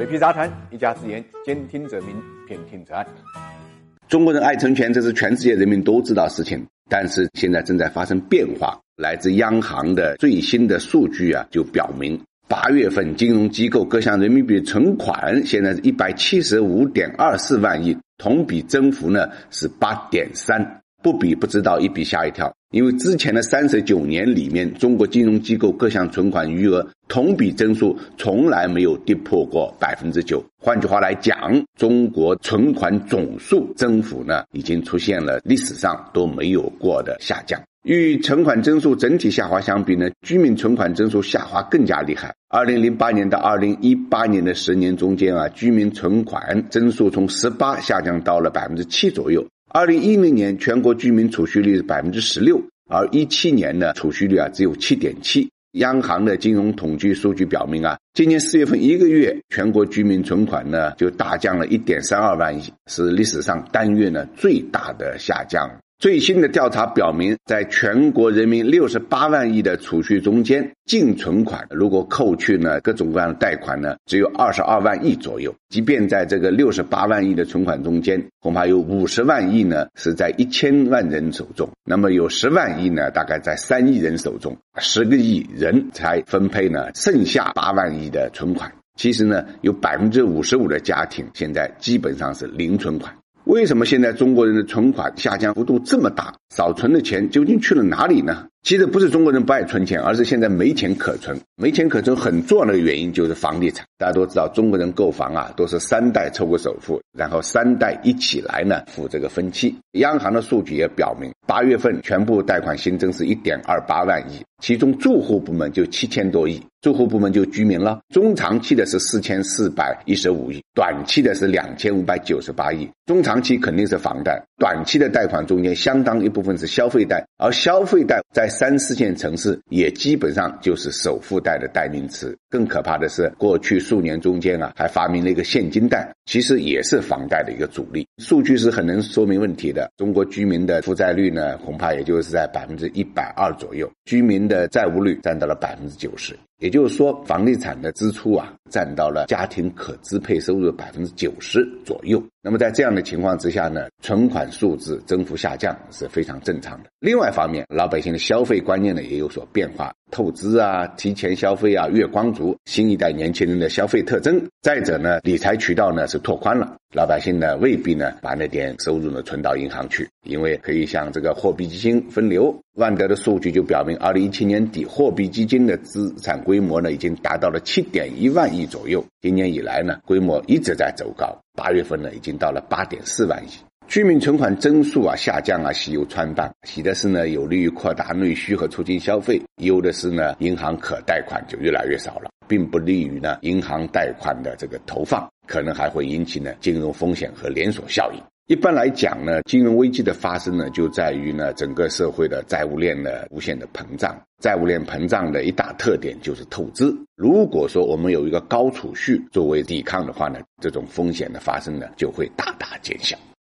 水皮杂谈，一家之言，兼听则明，偏听则暗。中国人爱存钱，这是全世界人民都知道事情，但是现在正在发生变化。来自央行的最新的数据啊，就表明，八月份金融机构各项人民币存款现在是一百七十五点二四万亿，同比增幅呢是八点三。不比不知道，一比吓一跳。因为之前的三十九年里面，中国金融机构各项存款余额同比增速从来没有跌破过百分之九。换句话来讲，中国存款总数增幅呢，已经出现了历史上都没有过的下降。与存款增速整体下滑相比呢，居民存款增速下滑更加厉害。二零零八年到二零一八年的十年中间啊，居民存款增速从十八下降到了百分之七左右。二零一零年全国居民储蓄率是百分之十六，而一七年呢储蓄率啊只有七点七。央行的金融统计数据表明啊，今年四月份一个月全国居民存款呢就大降了一点三二万亿，是历史上单月呢最大的下降。最新的调查表明，在全国人民六十八万亿的储蓄中间，净存款如果扣去呢各种各样的贷款呢，只有二十二万亿左右。即便在这个六十八万亿的存款中间，恐怕有五十万亿呢是在一千万人手中，那么有十万亿呢大概在三亿人手中，十个亿人才分配呢剩下八万亿的存款。其实呢，有百分之五十五的家庭现在基本上是零存款。为什么现在中国人的存款下降幅度这么大？少存的钱究竟去了哪里呢？其实不是中国人不爱存钱，而是现在没钱可存。没钱可存很重要的原因就是房地产。大家都知道，中国人购房啊，都是三代凑个首付，然后三代一起来呢付这个分期。央行的数据也表明，八月份全部贷款新增是一点二八万亿，其中住户部门就七千多亿，住户部门就居民了。中长期的是四千四百一十五亿，短期的是两千五百九十八亿。中长期肯定是房贷，短期的贷款中间相当一部分是消费贷，而消费贷在三四线城市也基本上就是首付贷的代名词。更可怕的是，过去数年中间啊，还发明了一个现金贷，其实也是房贷的一个主力。数据是很能说明问题的。中国居民的负债率呢，恐怕也就是在百分之一百二左右，居民的债务率占到了百分之九十。也就是说，房地产的支出啊，占到了家庭可支配收入的百分之九十左右。那么在这样的情况之下呢，存款数字增幅下降是非常正常的。另外一方面，老百姓的消费观念呢也有所变化，透支啊、提前消费啊、月光族，新一代年轻人的消费特征。再者呢，理财渠道呢是拓宽了，老百姓呢未必呢把那点收入呢存到银行去，因为可以向这个货币基金分流。万德的数据就表明，二零一七年底货币基金的资产规模呢已经达到了七点一万亿左右。今年以来呢，规模一直在走高，八月份呢已经到了八点四万亿。居民存款增速啊下降啊，喜忧参半。喜的是呢，有利于扩大内需和促进消费；忧的是呢，银行可贷款就越来越少了，并不利于呢银行贷款的这个投放，可能还会引起呢金融风险和连锁效应。一般来讲呢，金融危机的发生呢，就在于呢整个社会的债务链的无限的膨胀。债务链膨胀的一大特点就是透支。如果说我们有一个高储蓄作为抵抗的话呢，这种风险的发生呢就会大大减小。